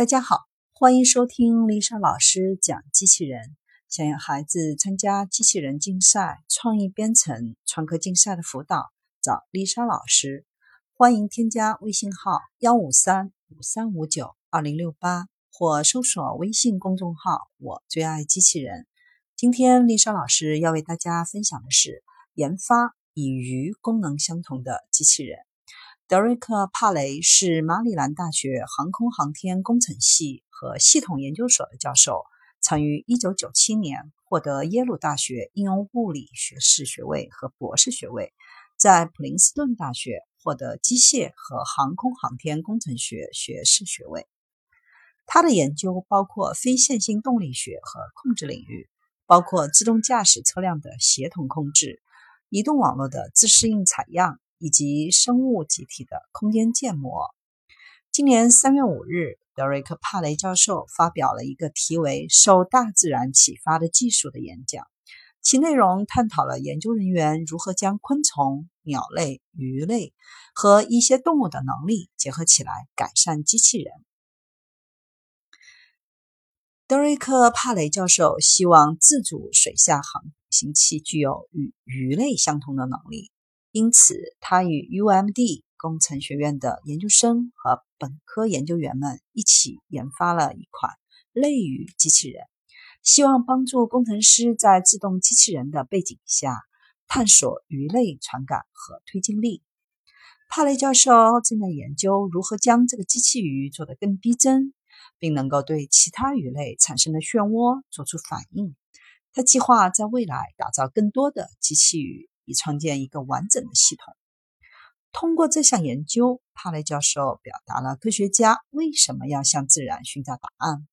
大家好，欢迎收听丽莎老师讲机器人。想要孩子参加机器人竞赛、创意编程、创客竞赛的辅导，找丽莎老师。欢迎添加微信号幺五三五三五九二零六八，或搜索微信公众号“我最爱机器人”。今天丽莎老师要为大家分享的是研发与鱼功能相同的机器人。德瑞克·帕雷是马里兰大学航空航天工程系和系统研究所的教授，曾于1997年获得耶鲁大学应用物理学士学位和博士学位，在普林斯顿大学获得机械和航空航天工程学学士学位。他的研究包括非线性动力学和控制领域，包括自动驾驶车辆的协同控制、移动网络的自适应采样。以及生物集体的空间建模。今年三月五日，德瑞克·帕雷教授发表了一个题为“受大自然启发的技术”的演讲，其内容探讨了研究人员如何将昆虫、鸟类、鱼类和一些动物的能力结合起来，改善机器人。德瑞克·帕雷教授希望自主水下航行器具有与鱼类相同的能力。因此，他与 UMD 工程学院的研究生和本科研究员们一起研发了一款类鱼机器人，希望帮助工程师在自动机器人的背景下探索鱼类传感和推进力。帕雷教授正在研究如何将这个机器鱼做得更逼真，并能够对其他鱼类产生的漩涡做出反应。他计划在未来打造更多的机器鱼。以创建一个完整的系统。通过这项研究，帕雷教授表达了科学家为什么要向自然寻找答案。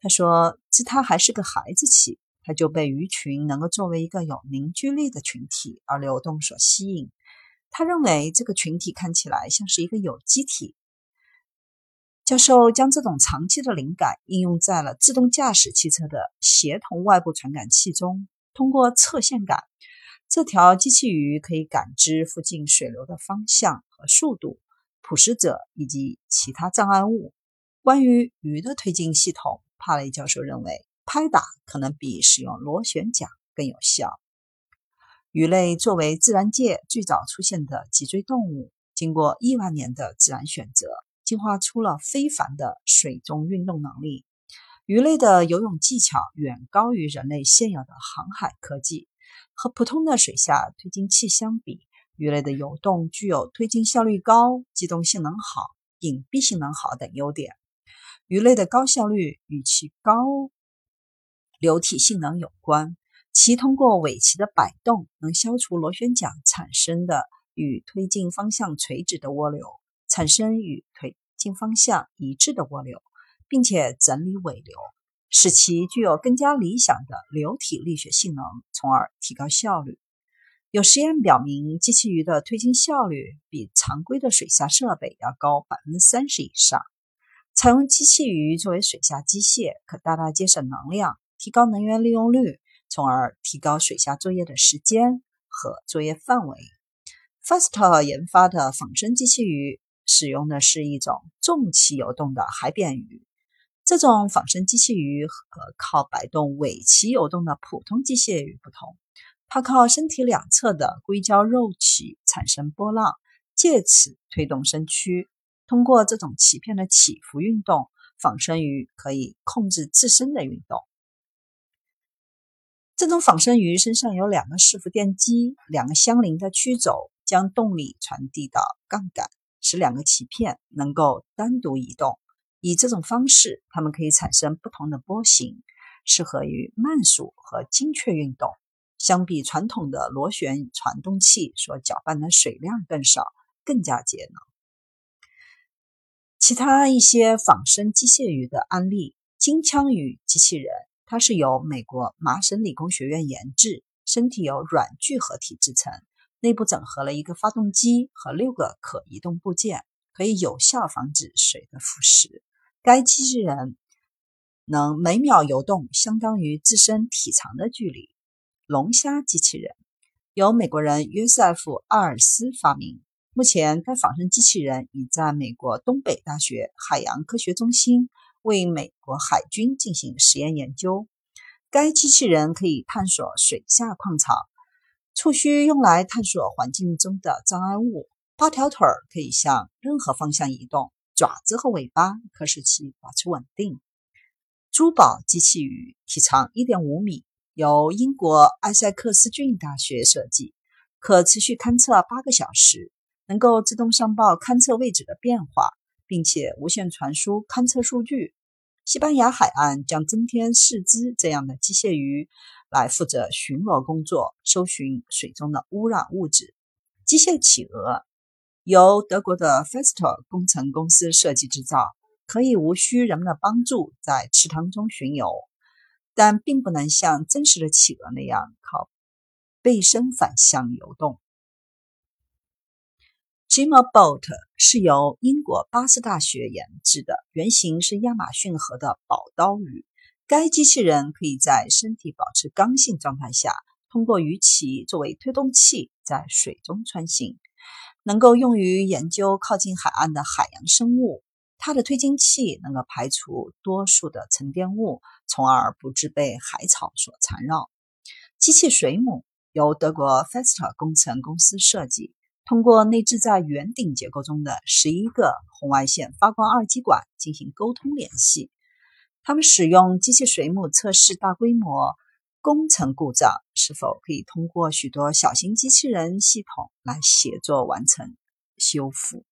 他说：“自他还是个孩子起，他就被鱼群能够作为一个有凝聚力的群体而流动所吸引。他认为这个群体看起来像是一个有机体。”教授将这种长期的灵感应用在了自动驾驶汽车的协同外部传感器中，通过侧线感。这条机器鱼可以感知附近水流的方向和速度、捕食者以及其他障碍物。关于鱼的推进系统，帕雷教授认为拍打可能比使用螺旋桨更有效。鱼类作为自然界最早出现的脊椎动物，经过亿万年的自然选择，进化出了非凡的水中运动能力。鱼类的游泳技巧远高于人类现有的航海科技。和普通的水下推进器相比，鱼类的游动具有推进效率高、机动性能好、隐蔽性能好等优点。鱼类的高效率与其高流体性能有关，其通过尾鳍的摆动能消除螺旋桨产生的与推进方向垂直的涡流，产生与推进方向一致的涡流，并且整理尾流。使其具有更加理想的流体力学性能，从而提高效率。有实验表明，机器鱼的推进效率比常规的水下设备要高百分之三十以上。采用机器鱼作为水下机械，可大大节省能量，提高能源利用率，从而提高水下作业的时间和作业范围。Fast 研发的仿生机器鱼使用的是一种重鳍游动的海扁鱼。这种仿生机器鱼和靠摆动尾鳍游动的普通机械鱼不同，它靠身体两侧的硅胶肉鳍产生波浪，借此推动身躯。通过这种鳍片的起伏运动，仿生鱼可以控制自身的运动。这种仿生鱼身上有两个伺服电机，两个相邻的曲轴将动力传递到杠杆，使两个鳍片能够单独移动。以这种方式，它们可以产生不同的波形，适合于慢速和精确运动。相比传统的螺旋传动器所搅拌的水量更少，更加节能。其他一些仿生机械鱼的案例，金枪鱼机器人，它是由美国麻省理工学院研制，身体由软聚合体制成，内部整合了一个发动机和六个可移动部件，可以有效防止水的腐蚀。该机器人能每秒游动相当于自身体长的距离。龙虾机器人由美国人约瑟夫·阿尔斯发明。目前，该仿生机器人已在美国东北大学海洋科学中心为美国海军进行实验研究。该机器人可以探索水下矿场，触须用来探索环境中的障碍物，八条腿可以向任何方向移动，爪子和尾巴可使其保持稳定。珠宝机器鱼体长1.5米，由英国埃塞克斯郡大学设计，可持续勘测八个小时。能够自动上报勘测位置的变化，并且无线传输勘测数据。西班牙海岸将增添四只这样的机械鱼，来负责巡逻工作，搜寻水中的污染物质。机械企鹅由德国的 Festo 工程公司设计制造，可以无需人们的帮助在池塘中巡游，但并不能像真实的企鹅那样靠背身反向游动。Gimo Boat 是由英国巴斯大学研制的，原型是亚马逊河的宝刀鱼。该机器人可以在身体保持刚性状态下，通过鱼鳍作为推动器在水中穿行，能够用于研究靠近海岸的海洋生物。它的推进器能够排除多数的沉淀物，从而不致被海草所缠绕。机器水母由德国 Fester 工程公司设计。通过内置在圆顶结构中的十一个红外线发光二极管进行沟通联系。他们使用机器水母测试大规模工程故障是否可以通过许多小型机器人系统来协作完成修复。